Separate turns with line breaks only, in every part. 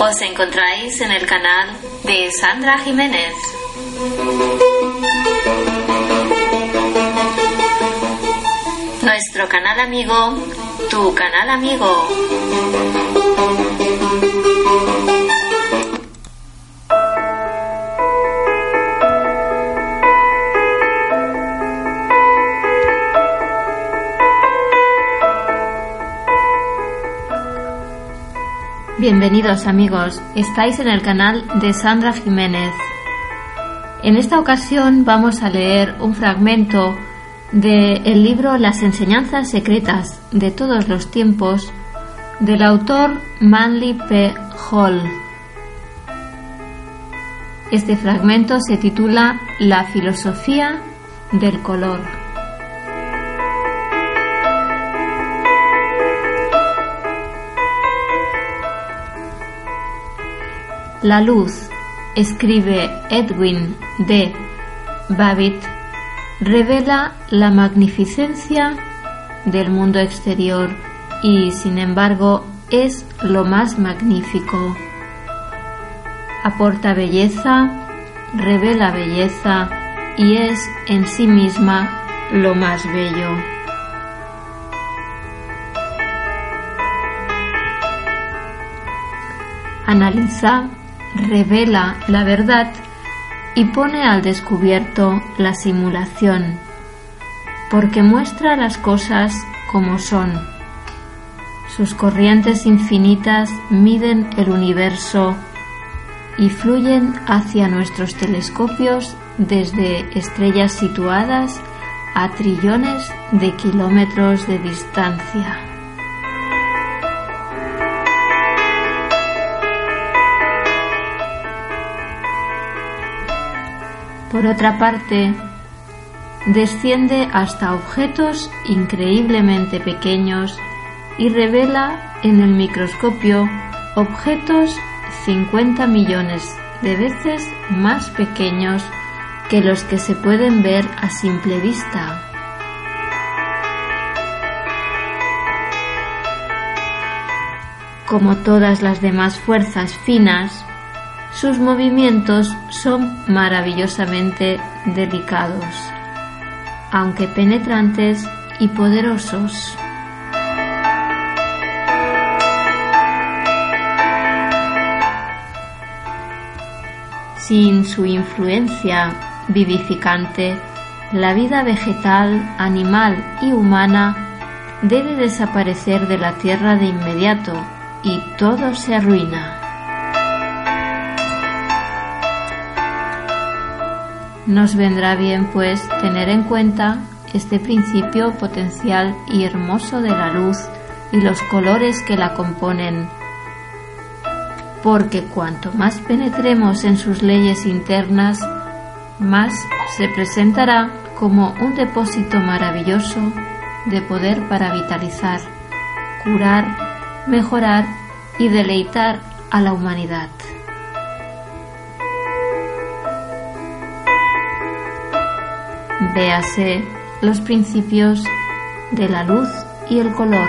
os encontráis en el canal de Sandra Jiménez. Nuestro canal amigo, tu canal amigo. Bienvenidos amigos, estáis en el canal de Sandra Jiménez. En esta ocasión vamos a leer un fragmento del libro Las enseñanzas secretas de todos los tiempos del autor Manly P. Hall. Este fragmento se titula La filosofía del color. La luz, escribe Edwin D. Babbitt, revela la magnificencia del mundo exterior y, sin embargo, es lo más magnífico. Aporta belleza, revela belleza y es en sí misma lo más bello. Analiza revela la verdad y pone al descubierto la simulación, porque muestra las cosas como son. Sus corrientes infinitas miden el universo y fluyen hacia nuestros telescopios desde estrellas situadas a trillones de kilómetros de distancia. Por otra parte, desciende hasta objetos increíblemente pequeños y revela en el microscopio objetos 50 millones de veces más pequeños que los que se pueden ver a simple vista. Como todas las demás fuerzas finas, sus movimientos son maravillosamente delicados, aunque penetrantes y poderosos. Sin su influencia vivificante, la vida vegetal, animal y humana debe desaparecer de la tierra de inmediato y todo se arruina. Nos vendrá bien, pues, tener en cuenta este principio potencial y hermoso de la luz y los colores que la componen, porque cuanto más penetremos en sus leyes internas, más se presentará como un depósito maravilloso de poder para vitalizar, curar, mejorar y deleitar a la humanidad. Véase los principios de la luz y el color.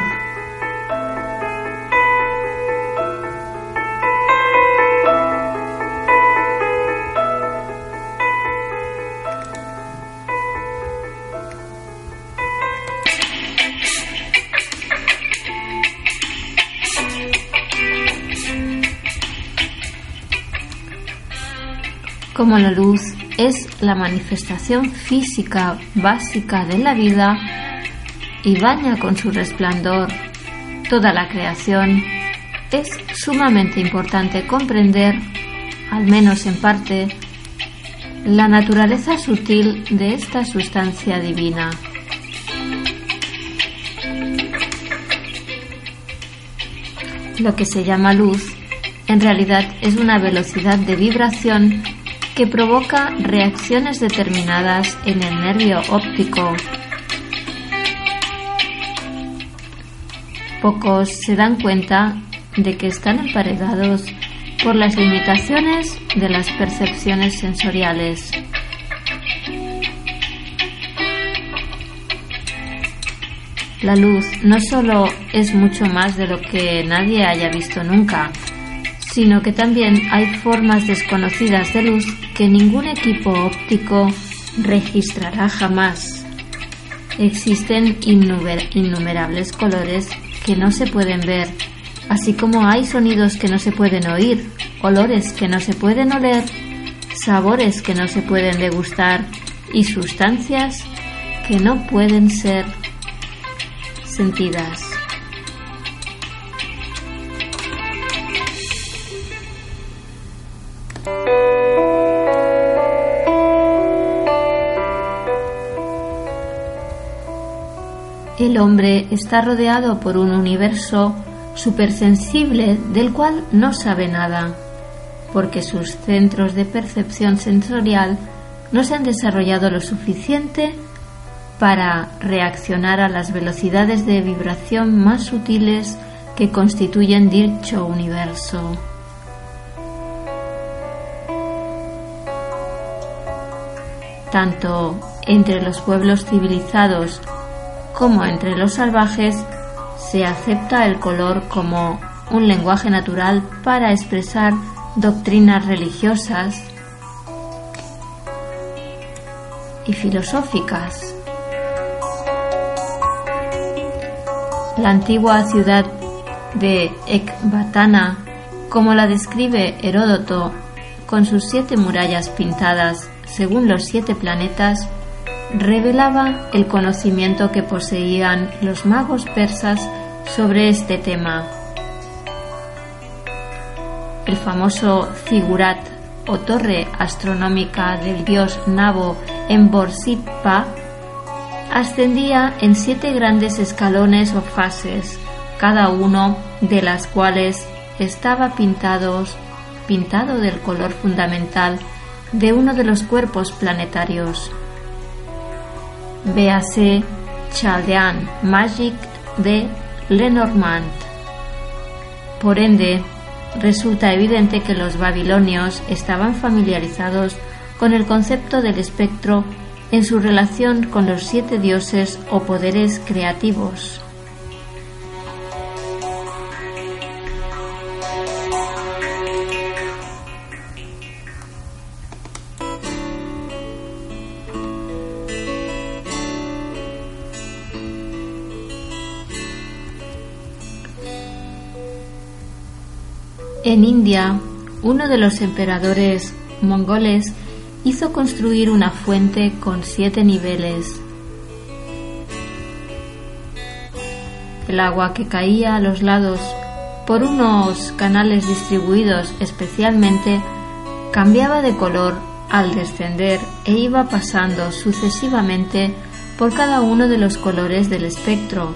Como la luz es la manifestación física básica de la vida y baña con su resplandor toda la creación, es sumamente importante comprender, al menos en parte, la naturaleza sutil de esta sustancia divina. Lo que se llama luz en realidad es una velocidad de vibración que provoca reacciones determinadas en el nervio óptico. Pocos se dan cuenta de que están emparedados por las limitaciones de las percepciones sensoriales. La luz no solo es mucho más de lo que nadie haya visto nunca, sino que también hay formas desconocidas de luz que ningún equipo óptico registrará jamás. Existen innumerables colores que no se pueden ver, así como hay sonidos que no se pueden oír, olores que no se pueden oler, sabores que no se pueden degustar y sustancias que no pueden ser sentidas. El hombre está rodeado por un universo supersensible del cual no sabe nada, porque sus centros de percepción sensorial no se han desarrollado lo suficiente para reaccionar a las velocidades de vibración más sutiles que constituyen dicho universo. Tanto entre los pueblos civilizados como entre los salvajes se acepta el color como un lenguaje natural para expresar doctrinas religiosas y filosóficas. La antigua ciudad de Ecbatana, como la describe Heródoto, con sus siete murallas pintadas según los siete planetas, revelaba el conocimiento que poseían los magos persas sobre este tema. El famoso figurat o torre astronómica del dios Nabo en Borsippa ascendía en siete grandes escalones o fases, cada uno de las cuales estaba pintados, pintado del color fundamental de uno de los cuerpos planetarios. Véase Chaldean Magic de Lenormand. Por ende, resulta evidente que los babilonios estaban familiarizados con el concepto del espectro en su relación con los siete dioses o poderes creativos. En India, uno de los emperadores mongoles hizo construir una fuente con siete niveles. El agua que caía a los lados por unos canales distribuidos especialmente cambiaba de color al descender e iba pasando sucesivamente por cada uno de los colores del espectro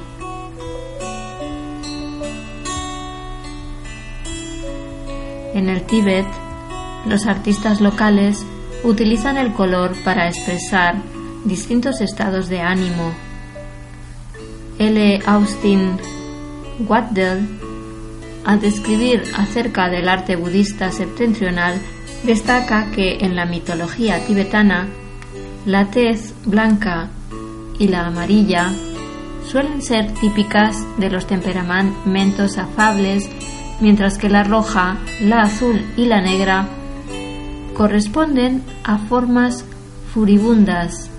En el Tíbet, los artistas locales utilizan el color para expresar distintos estados de ánimo. L. Austin Watdell, al describir acerca del arte budista septentrional, destaca que en la mitología tibetana la tez blanca y la amarilla suelen ser típicas de los temperamentos afables mientras que la roja, la azul y la negra corresponden a formas furibundas,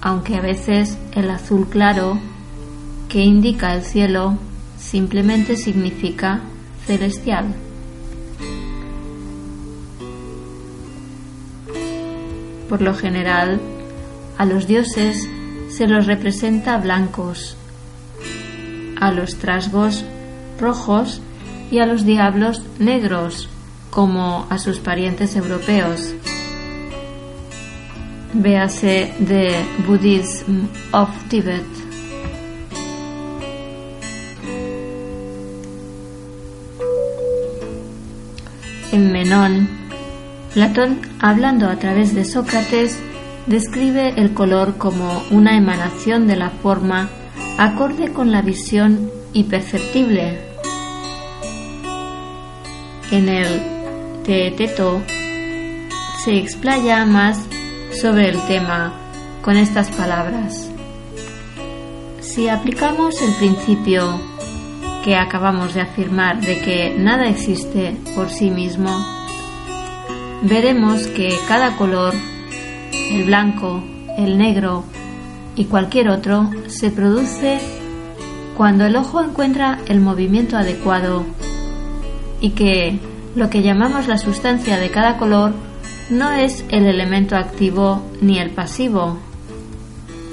aunque a veces el azul claro, que indica el cielo, simplemente significa celestial. Por lo general, a los dioses se los representa blancos, a los trasgos rojos y a los diablos negros, como a sus parientes europeos. véase The Buddhism of Tibet. En Menón, Platón, hablando a través de Sócrates, describe el color como una emanación de la forma acorde con la visión y perceptible. En el Teeteto se explaya más sobre el tema con estas palabras. Si aplicamos el principio que acabamos de afirmar de que nada existe por sí mismo, veremos que cada color, el blanco, el negro y cualquier otro, se produce cuando el ojo encuentra el movimiento adecuado y que lo que llamamos la sustancia de cada color no es el elemento activo ni el pasivo,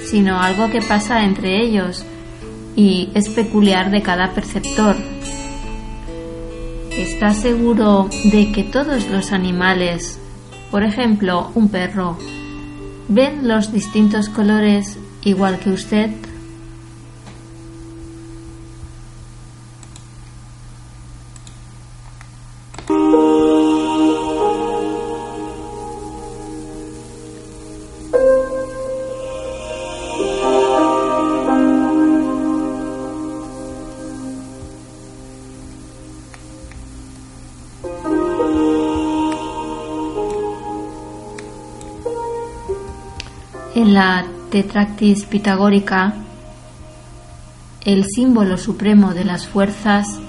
sino algo que pasa entre ellos y es peculiar de cada perceptor. ¿Está seguro de que todos los animales, por ejemplo un perro, ven los distintos colores igual que usted? La tetractis pitagórica, el símbolo supremo de las fuerzas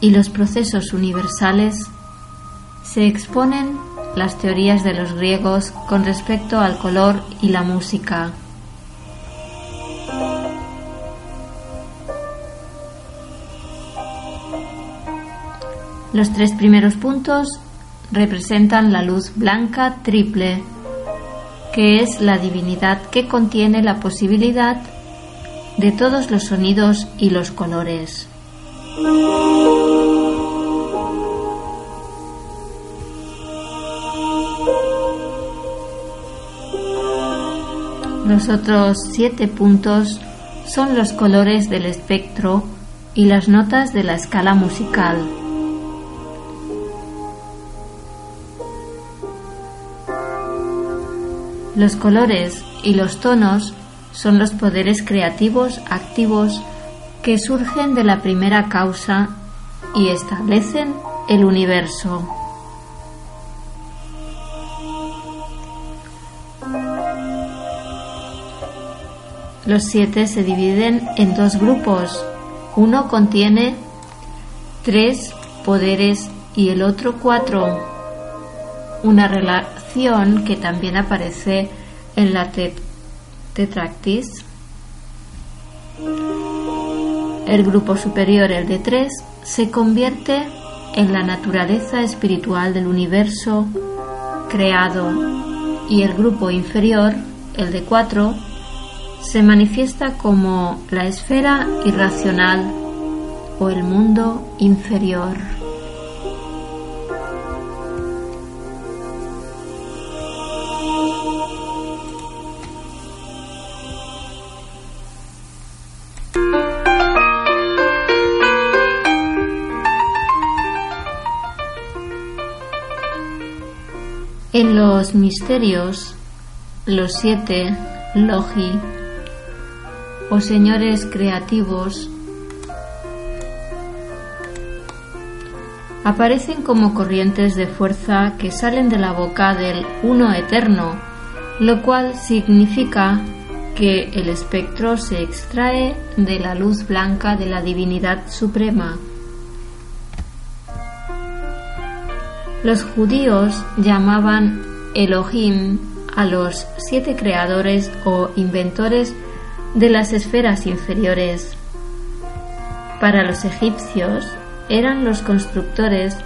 y los procesos universales, se exponen las teorías de los griegos con respecto al color y la música. Los tres primeros puntos representan la luz blanca triple que es la divinidad que contiene la posibilidad de todos los sonidos y los colores. Los otros siete puntos son los colores del espectro y las notas de la escala musical. Los colores y los tonos son los poderes creativos activos que surgen de la primera causa y establecen el universo. Los siete se dividen en dos grupos. Uno contiene tres poderes y el otro cuatro. Una que también aparece en la tetractis. El grupo superior, el de tres, se convierte en la naturaleza espiritual del universo creado y el grupo inferior, el de cuatro, se manifiesta como la esfera irracional o el mundo inferior. Los misterios, los siete logi o señores creativos aparecen como corrientes de fuerza que salen de la boca del uno eterno, lo cual significa que el espectro se extrae de la luz blanca de la divinidad suprema. Los judíos llamaban Elohim a los siete creadores o inventores de las esferas inferiores. Para los egipcios eran los constructores,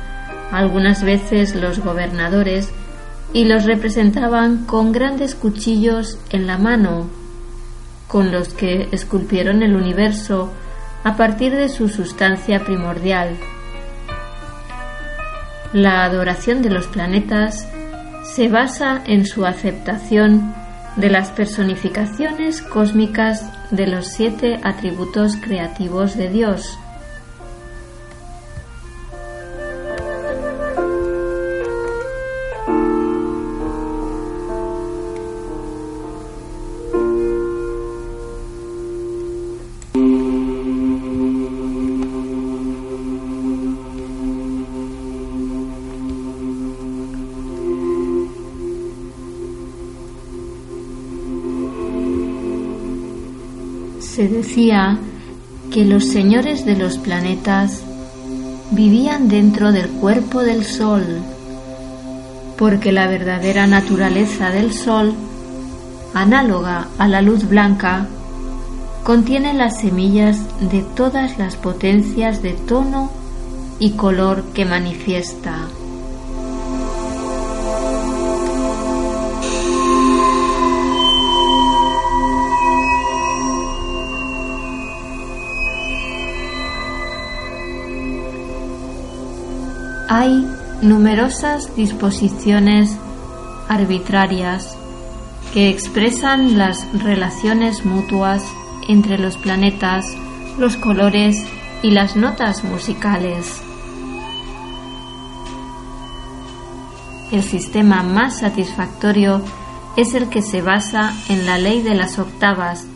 algunas veces los gobernadores, y los representaban con grandes cuchillos en la mano, con los que esculpieron el universo a partir de su sustancia primordial. La adoración de los planetas se basa en su aceptación de las personificaciones cósmicas de los siete atributos creativos de Dios. Se decía que los señores de los planetas vivían dentro del cuerpo del Sol, porque la verdadera naturaleza del Sol, análoga a la luz blanca, contiene las semillas de todas las potencias de tono y color que manifiesta. Hay numerosas disposiciones arbitrarias que expresan las relaciones mutuas entre los planetas, los colores y las notas musicales. El sistema más satisfactorio es el que se basa en la ley de las octavas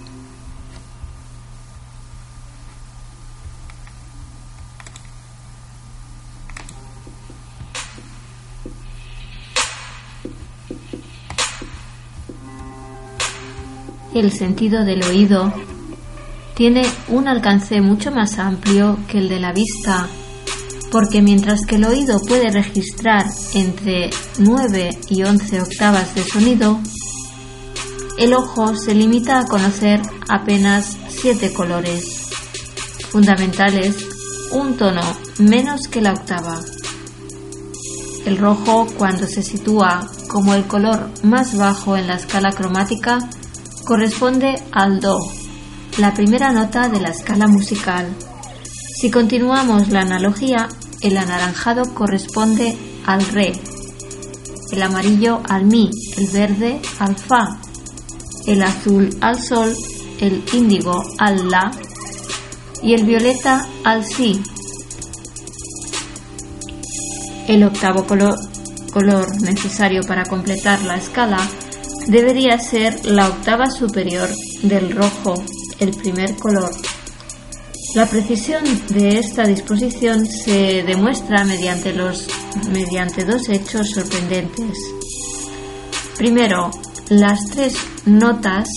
el sentido del oído tiene un alcance mucho más amplio que el de la vista, porque mientras que el oído puede registrar entre 9 y 11 octavas de sonido, el ojo se limita a conocer apenas 7 colores, fundamentales, un tono menos que la octava. El rojo, cuando se sitúa como el color más bajo en la escala cromática, corresponde al Do, la primera nota de la escala musical. Si continuamos la analogía, el anaranjado corresponde al Re, el amarillo al Mi, el verde al Fa, el azul al Sol, el índigo al La y el violeta al Si. El octavo color, necesario para completar la escala debería ser la octava superior del rojo, el primer color. La precisión de esta disposición se demuestra mediante, los, mediante dos hechos sorprendentes. Primero, las tres notas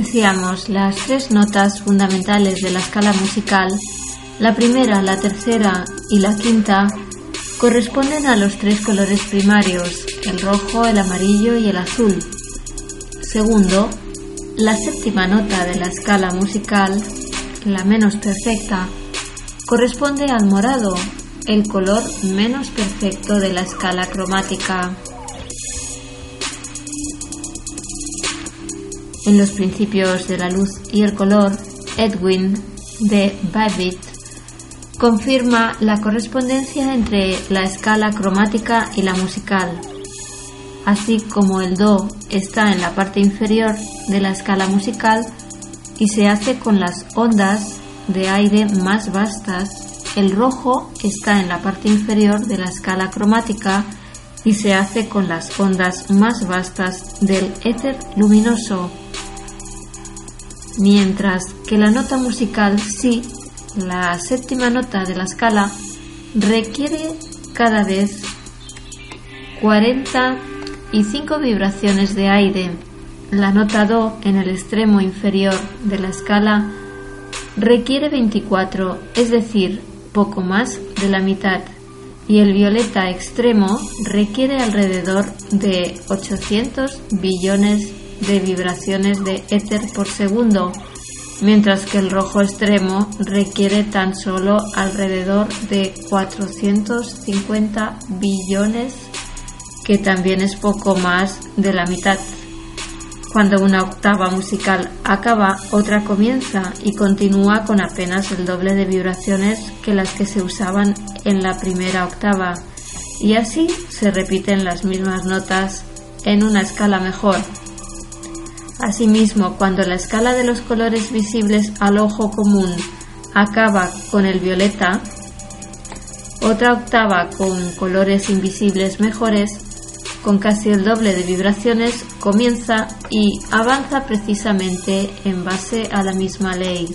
Decíamos, las tres notas fundamentales de la escala musical, la primera, la tercera y la quinta, corresponden a los tres colores primarios, el rojo, el amarillo y el azul. Segundo, la séptima nota de la escala musical, la menos perfecta, corresponde al morado, el color menos perfecto de la escala cromática. En los principios de la luz y el color, Edwin de Babbitt confirma la correspondencia entre la escala cromática y la musical, así como el Do está en la parte inferior de la escala musical y se hace con las ondas de aire más vastas, el rojo está en la parte inferior de la escala cromática y se hace con las ondas más vastas del éter luminoso mientras que la nota musical Si, la séptima nota de la escala, requiere cada vez 45 vibraciones de aire. La nota Do en el extremo inferior de la escala requiere 24, es decir, poco más de la mitad, y el violeta extremo requiere alrededor de 800 billones de vibraciones de éter por segundo, mientras que el rojo extremo requiere tan solo alrededor de 450 billones, que también es poco más de la mitad. Cuando una octava musical acaba, otra comienza y continúa con apenas el doble de vibraciones que las que se usaban en la primera octava. Y así se repiten las mismas notas en una escala mejor. Asimismo, cuando la escala de los colores visibles al ojo común acaba con el violeta, otra octava con colores invisibles mejores con casi el doble de vibraciones, comienza y avanza precisamente en base a la misma ley.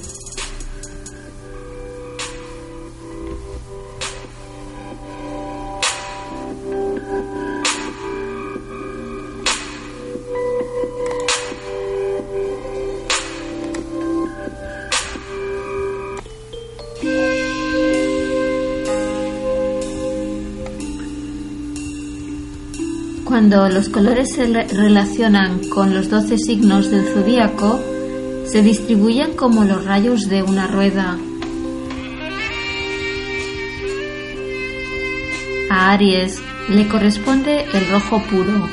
Cuando los colores se relacionan con los doce signos del zodíaco, se distribuyen como los rayos de una rueda. A Aries le corresponde el rojo puro,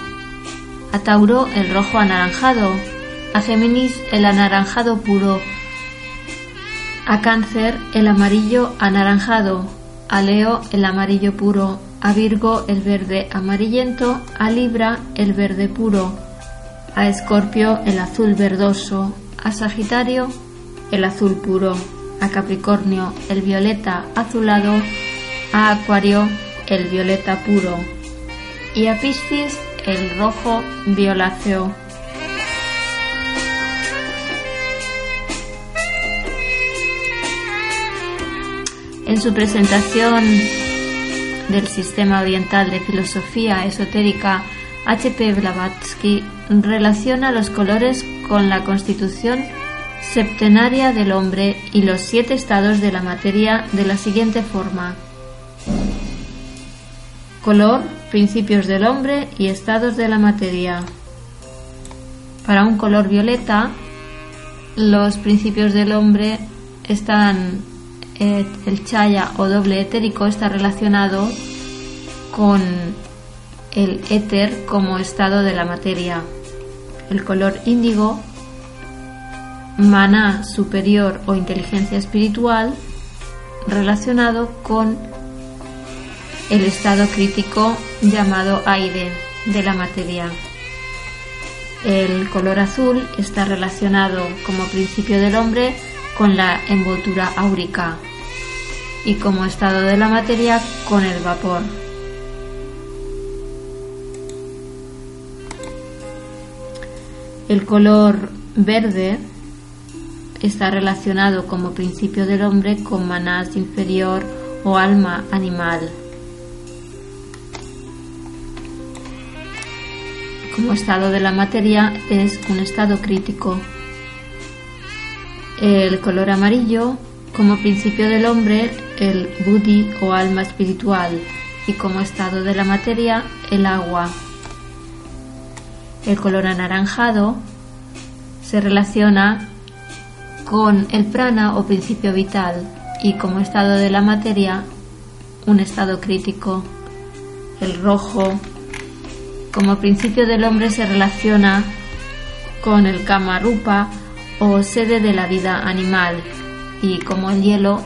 a Tauro el rojo anaranjado, a Géminis el anaranjado puro, a Cáncer el amarillo anaranjado, a Leo el amarillo puro, a Virgo el verde amarillento, a Libra el verde puro, a Escorpio el azul verdoso, a Sagitario el azul puro, a Capricornio el violeta azulado, a Acuario el violeta puro y a Piscis el rojo violáceo. En su presentación del Sistema Oriental de Filosofía Esotérica H.P. Blavatsky relaciona los colores con la constitución septenaria del hombre y los siete estados de la materia de la siguiente forma. Color, principios del hombre y estados de la materia. Para un color violeta, los principios del hombre están el chaya o doble etérico está relacionado con el éter como estado de la materia. El color índigo, maná superior o inteligencia espiritual, relacionado con el estado crítico llamado aire de la materia. El color azul está relacionado como principio del hombre con la envoltura áurica y como estado de la materia con el vapor. El color verde está relacionado como principio del hombre con manás inferior o alma animal. Como estado de la materia es un estado crítico. El color amarillo como principio del hombre el buddhi o alma espiritual y como estado de la materia el agua. El color anaranjado se relaciona con el prana o principio vital y como estado de la materia un estado crítico. El rojo como principio del hombre se relaciona con el kama rupa o sede de la vida animal y como el hielo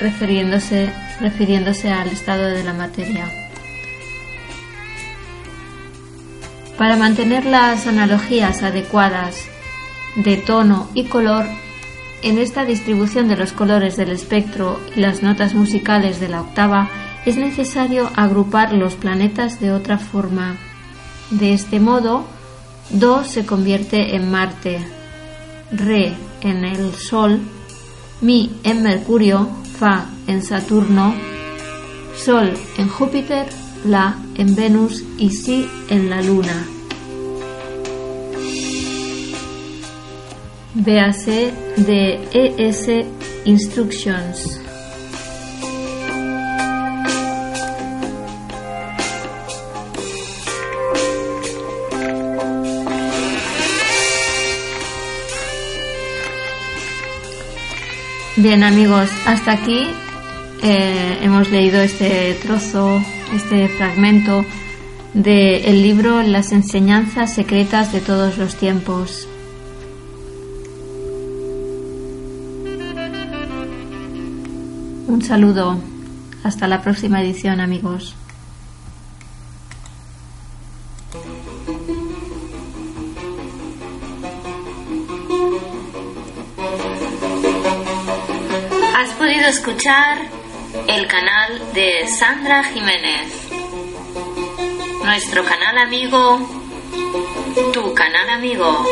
refiriéndose, refiriéndose al estado de la materia. Para mantener las analogías adecuadas de tono y color, en esta distribución de los colores del espectro y las notas musicales de la octava, es necesario agrupar los planetas de otra forma. De este modo, Do se convierte en Marte, Re en el Sol, Mi en Mercurio, Fa en Saturno, Sol en Júpiter, La en Venus y Si en la Luna. Véase de ES Instructions. Bien amigos, hasta aquí eh, hemos leído este trozo, este fragmento del libro Las enseñanzas secretas de todos los tiempos. Un saludo. Hasta la próxima edición, amigos. Escuchar el canal de Sandra Jiménez. Nuestro canal amigo, tu canal amigo.